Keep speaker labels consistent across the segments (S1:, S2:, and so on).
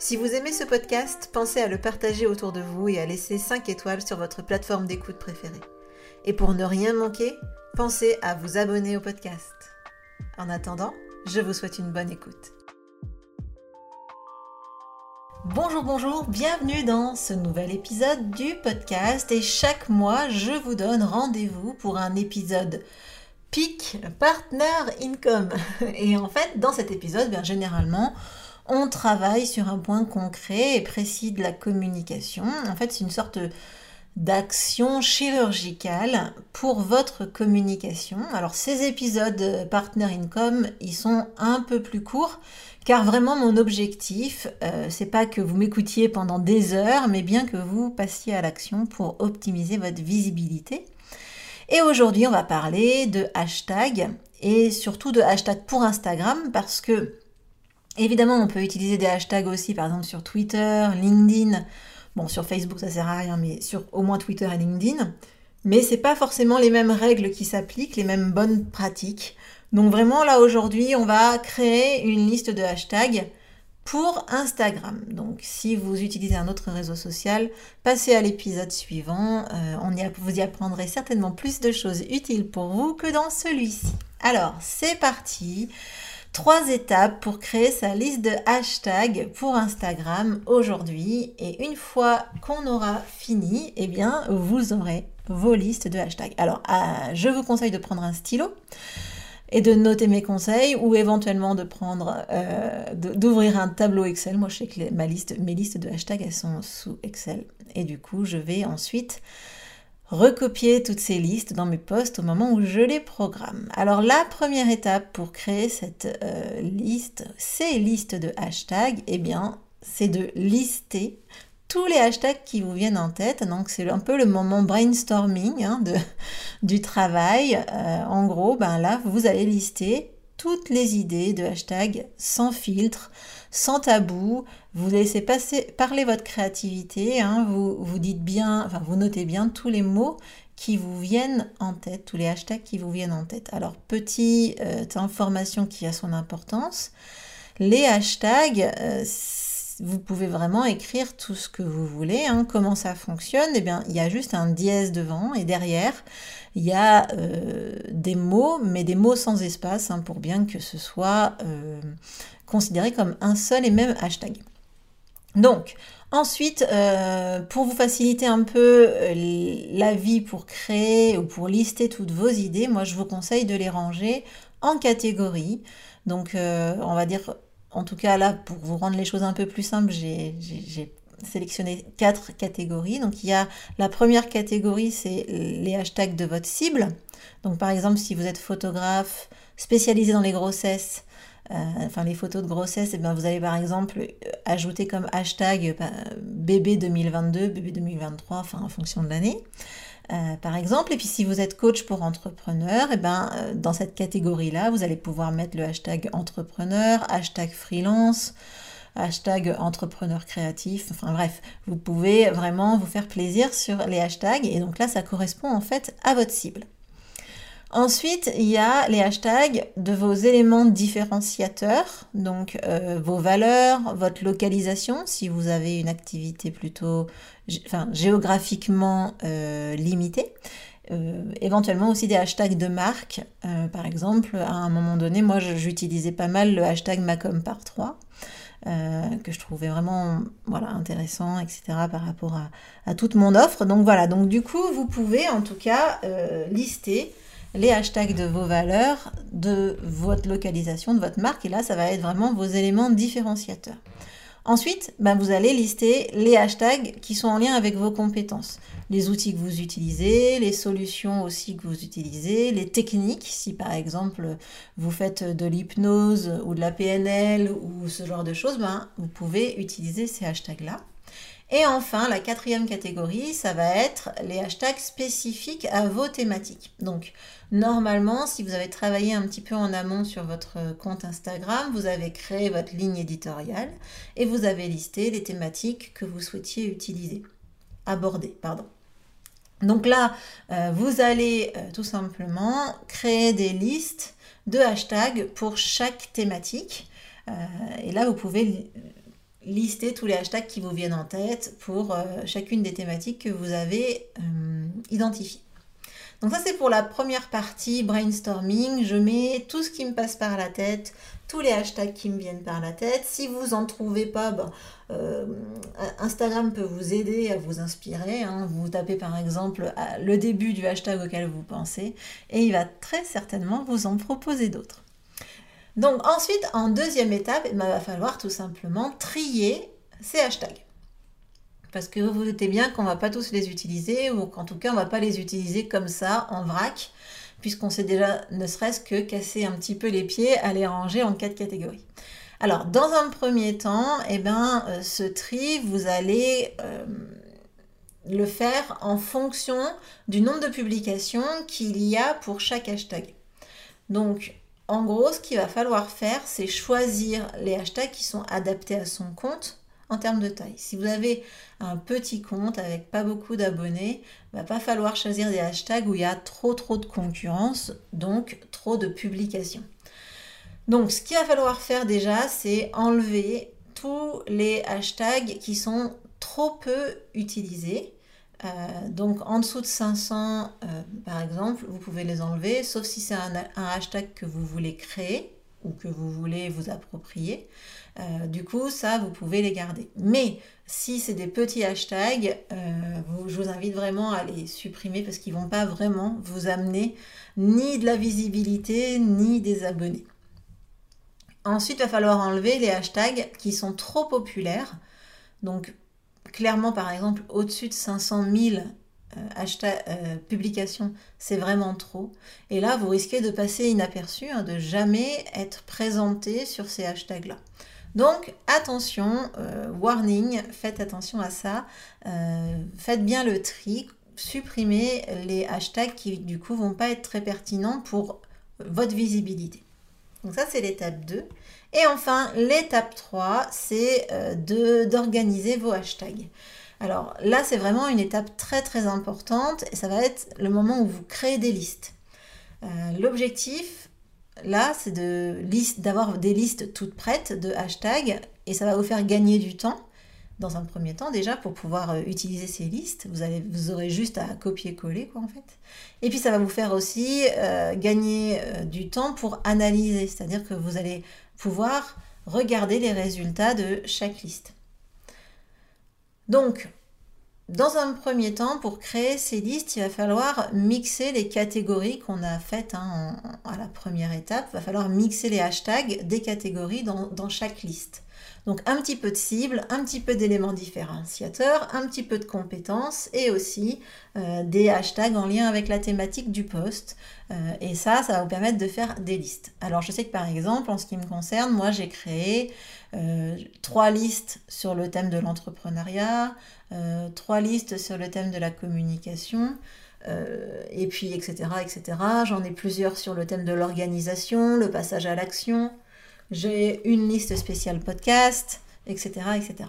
S1: Si vous aimez ce podcast, pensez à le partager autour de vous et à laisser 5 étoiles sur votre plateforme d'écoute préférée. Et pour ne rien manquer, pensez à vous abonner au podcast. En attendant, je vous souhaite une bonne écoute. Bonjour, bonjour, bienvenue dans ce nouvel épisode du podcast et chaque mois je vous donne rendez-vous pour un épisode PIC Partner Income. Et en fait, dans cet épisode, bien généralement, on travaille sur un point concret et précis de la communication. En fait, c'est une sorte d'action chirurgicale pour votre communication. Alors ces épisodes Partner Income, ils sont un peu plus courts car vraiment mon objectif, euh, c'est pas que vous m'écoutiez pendant des heures, mais bien que vous passiez à l'action pour optimiser votre visibilité. Et aujourd'hui, on va parler de hashtag et surtout de hashtag pour Instagram parce que Évidemment, on peut utiliser des hashtags aussi, par exemple sur Twitter, LinkedIn. Bon, sur Facebook, ça sert à rien, mais sur au moins Twitter et LinkedIn. Mais c'est pas forcément les mêmes règles qui s'appliquent, les mêmes bonnes pratiques. Donc vraiment, là aujourd'hui, on va créer une liste de hashtags pour Instagram. Donc si vous utilisez un autre réseau social, passez à l'épisode suivant. Euh, on vous y apprendrez certainement plus de choses utiles pour vous que dans celui-ci. Alors, c'est parti trois étapes pour créer sa liste de hashtags pour Instagram aujourd'hui. Et une fois qu'on aura fini, eh bien, vous aurez vos listes de hashtags. Alors, ah, je vous conseille de prendre un stylo et de noter mes conseils ou éventuellement de prendre, euh, d'ouvrir un tableau Excel. Moi, je sais que ma liste, mes listes de hashtags, elles sont sous Excel. Et du coup, je vais ensuite recopier toutes ces listes dans mes posts au moment où je les programme. Alors la première étape pour créer cette euh, liste, ces listes de hashtags, eh bien, c'est de lister tous les hashtags qui vous viennent en tête. Donc c'est un peu le moment brainstorming hein, du travail. Euh, en gros, ben là, vous allez lister toutes les idées de hashtags sans filtre, sans tabou. Vous laissez passer, parler votre créativité. Hein. vous, dites bien, enfin, vous notez bien tous les mots qui vous viennent en tête, tous les hashtags qui vous viennent en tête. Alors, petite euh, information qui a son importance. Les hashtags, euh, vous pouvez vraiment écrire tout ce que vous voulez. Hein. Comment ça fonctionne? Eh bien, il y a juste un dièse devant et derrière, il y a euh, des mots, mais des mots sans espace, hein, pour bien que ce soit considéré comme un seul et même hashtag. Donc, ensuite, euh, pour vous faciliter un peu euh, la vie pour créer ou pour lister toutes vos idées, moi je vous conseille de les ranger en catégories. Donc, euh, on va dire, en tout cas là, pour vous rendre les choses un peu plus simples, j'ai sélectionné quatre catégories. Donc, il y a la première catégorie, c'est les hashtags de votre cible. Donc, par exemple, si vous êtes photographe spécialisé dans les grossesses, euh, enfin les photos de grossesse, et eh bien vous allez par exemple euh, ajouter comme hashtag euh, bébé 2022, bébé 2023, enfin en fonction de l'année. par exemple. Et puis si vous êtes coach pour entrepreneur, eh ben, dans cette catégorie-là, vous allez pouvoir mettre le hashtag entrepreneur, hashtag freelance, hashtag entrepreneur créatif. Enfin bref, vous pouvez vraiment vous faire plaisir sur les hashtags. Et donc là, ça correspond en fait à votre cible. Ensuite, il y a les hashtags de vos éléments différenciateurs, donc euh, vos valeurs, votre localisation, si vous avez une activité plutôt géographiquement euh, limitée. Euh, éventuellement aussi des hashtags de marque. par exemple, à un moment donné, moi j'utilisais pas mal le hashtag Macom par 3. que je trouvais vraiment voilà, intéressant, etc. par rapport à, toute mon offre. Donc voilà, donc du coup, vous pouvez en tout cas lister les hashtags de vos valeurs, de votre localisation, de votre marque. Et là, ça va être vraiment vos éléments différenciateurs. Ensuite, ben, vous allez lister les hashtags qui sont en lien avec vos compétences. Les outils que vous utilisez, les solutions aussi que vous utilisez, les techniques, si par exemple vous faites de l'hypnose ou de la PNL ou ce genre de choses, ben, vous pouvez utiliser ces hashtags-là. Et enfin, la quatrième catégorie, ça va être les hashtags spécifiques à vos thématiques. Donc, normalement, si vous avez travaillé un petit peu en amont sur votre compte Instagram, vous avez créé votre ligne éditoriale et vous avez listé les thématiques que vous souhaitiez utiliser, aborder, pardon. Donc là, euh, vous allez euh, tout simplement créer des listes de hashtags pour chaque thématique. Euh, et là, vous pouvez lister tous les hashtags qui vous viennent en tête pour euh, chacune des thématiques que vous avez euh, identifiées. Donc ça c'est pour la première partie brainstorming. Je mets tout ce qui me passe par la tête, tous les hashtags qui me viennent par la tête. Si vous en trouvez pas, ben, euh, Instagram peut vous aider à vous inspirer. Hein. Vous tapez par exemple le début du hashtag auquel vous pensez et il va très certainement vous en proposer d'autres. Donc ensuite, en deuxième étape, il va falloir tout simplement trier ces hashtags. Parce que vous vous doutez bien qu'on ne va pas tous les utiliser, ou qu'en tout cas, on ne va pas les utiliser comme ça, en vrac, puisqu'on s'est déjà, ne serait-ce que casser un petit peu les pieds à les ranger en quatre catégories. Alors, dans un premier temps, eh ben, euh, ce tri, vous allez euh, le faire en fonction du nombre de publications qu'il y a pour chaque hashtag. Donc, en gros, ce qu'il va falloir faire, c'est choisir les hashtags qui sont adaptés à son compte en termes de taille. Si vous avez un petit compte avec pas beaucoup d'abonnés, il va pas falloir choisir des hashtags où il y a trop trop de concurrence, donc trop de publications. Donc ce qu'il va falloir faire déjà, c'est enlever tous les hashtags qui sont trop peu utilisés euh, donc en dessous de 500, euh, par exemple, vous pouvez les enlever, sauf si c'est un, hashtag que vous voulez créer ou que vous voulez vous approprier. Euh, du coup, ça, vous pouvez les garder. Mais si c'est des petits hashtags, je vous invite vraiment à les supprimer parce qu'ils ne vont pas vraiment vous amener ni de la visibilité, ni des abonnés. Ensuite, il va falloir enlever les hashtags qui sont trop populaires. Donc, clairement, par exemple, au-dessus de 500 000 euh, publications, c'est vraiment trop. Et là, vous risquez de passer inaperçu, hein, de jamais être présenté sur ces hashtags-là. Donc attention, euh, warning, faites attention à ça. Euh, faites bien le tri, supprimez les hashtags qui du coup vont pas être très pertinents pour votre visibilité. Donc ça c'est l'étape 2. Et enfin, l'étape 3, c'est euh, d'organiser vos hashtags. Alors là, c'est vraiment une étape très très importante et ça va être le moment où vous créez des listes. Euh, l'objectif, là, c'est d'avoir de des listes toutes prêtes de hashtags et ça va vous faire gagner du temps. Dans un premier temps, déjà, pour pouvoir euh, utiliser ces listes, vous, aurez juste à copier-coller, quoi, en fait. Et puis, ça va vous faire aussi gagner du temps pour analyser, c'est-à-dire que vous allez pouvoir regarder les résultats de chaque liste. Donc, dans un premier temps, pour créer ces listes, il va falloir mixer les catégories qu'on a faites hein, à la première étape. Il va falloir mixer les hashtags des catégories dans chaque liste. Donc un petit peu de cible, un petit peu d'éléments différenciateurs, un petit peu de compétences et aussi euh, des hashtags en lien avec la thématique du post. Euh, et ça, ça va vous permettre de faire des listes. Alors je sais que par exemple, en ce qui me concerne, moi j'ai créé euh, trois listes sur le thème de l'entrepreneuriat, trois listes sur le thème de la communication. et puis etc etc j'en ai plusieurs sur le thème de l'organisation le passage à l'action j'ai une liste spéciale podcast, etc., etc.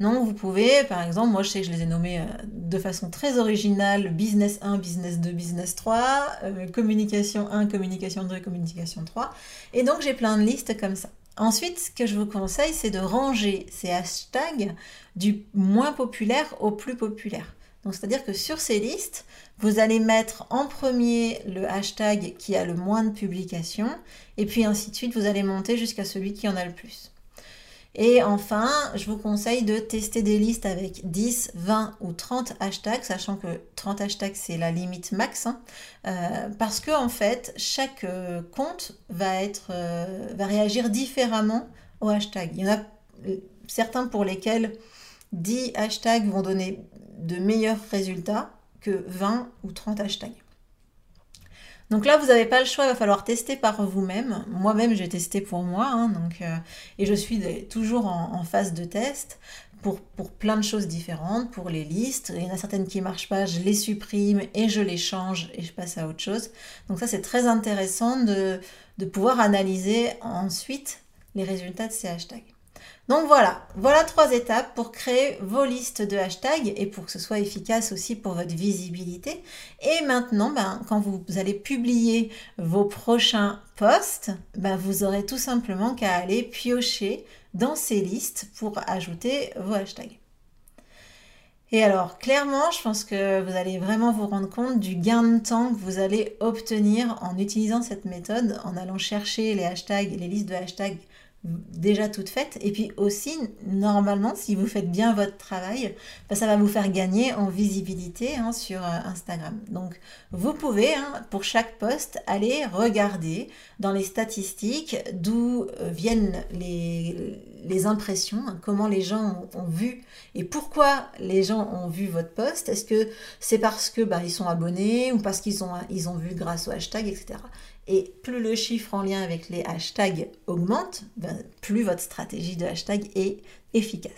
S1: Non, vous pouvez, par exemple, moi je sais que je les ai nommés euh, de façon très originale, business 1, business 2, business 3, euh, communication 1, communication 2, communication 3. Et donc j'ai plein de listes comme ça. Ensuite, ce que je vous conseille, c'est de ranger ces hashtags du moins populaire au plus populaire. Donc c'est-à-dire que sur ces listes, vous allez mettre en premier le hashtag qui a le moins de publications, et puis ainsi de suite, vous allez monter jusqu'à celui qui en a le plus. Et enfin, je vous conseille de tester des listes avec 10, 20 ou 30 hashtags, sachant que 30 hashtags c'est la limite max, hein. euh, parce que en fait, chaque euh, compte va, être, euh, va réagir différemment au hashtag. Il y en a certains pour lesquels 10 hashtags vont donner de meilleurs résultats que 20 ou 30 hashtags. Donc là, vous n'avez pas le choix, il va falloir tester par vous-même. Moi-même, j'ai testé pour moi, hein, donc, euh, et je suis toujours en, phase de test pour, plein de choses différentes, pour les listes. Il y en a certaines qui ne marchent pas, je les supprime et je les change et je passe à autre chose. Donc ça, c'est très intéressant de pouvoir analyser ensuite les résultats de ces hashtags. Donc voilà, voilà trois étapes pour créer vos listes de hashtags et pour que ce soit efficace aussi pour votre visibilité. Et maintenant, ben, quand vous allez publier vos prochains posts, ben, vous aurez tout simplement qu'à aller piocher dans ces listes pour ajouter vos hashtags. Et alors, clairement, je pense que vous allez vraiment vous rendre compte du gain de temps que vous allez obtenir en utilisant cette méthode, en allant chercher les hashtags, les listes de hashtags déjà toute faite. Et puis aussi, normalement, si vous faites bien votre travail, bah, ça va vous faire gagner en visibilité hein, sur euh, Instagram. Donc, vous pouvez, hein, pour chaque post, aller regarder dans les statistiques d'où euh, viennent les, les impressions, hein, comment les gens ont, vu et pourquoi les gens ont vu votre post. Est-ce que c'est parce que bah, ils sont abonnés ou parce qu'ils ont, ils ont vu grâce au hashtag, etc. Et plus le chiffre en lien avec les hashtags augmente, ben, plus votre stratégie de hashtag est efficace.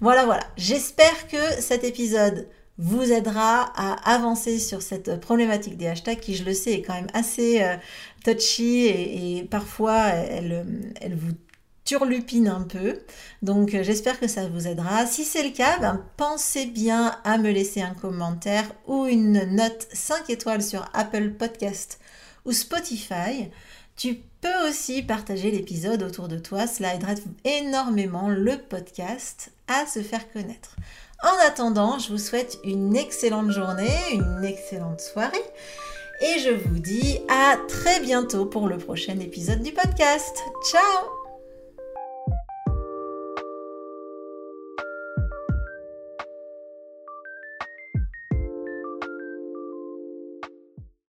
S1: Voilà, voilà. J'espère que cet épisode vous aidera à avancer sur cette problématique des hashtags qui, je le sais, est quand même assez euh, touchy et, parfois elle, elle vous turlupine un peu. Donc euh, j'espère que ça vous aidera. Si c'est le cas, ben, pensez bien à me laisser un commentaire ou une note 5 étoiles sur Apple Podcast ou Spotify. Tu peux aussi partager l'épisode autour de toi, cela aidera énormément le podcast à se faire connaître. En attendant, je vous souhaite une excellente journée, une excellente soirée et je vous dis à très bientôt pour le prochain épisode du podcast. Ciao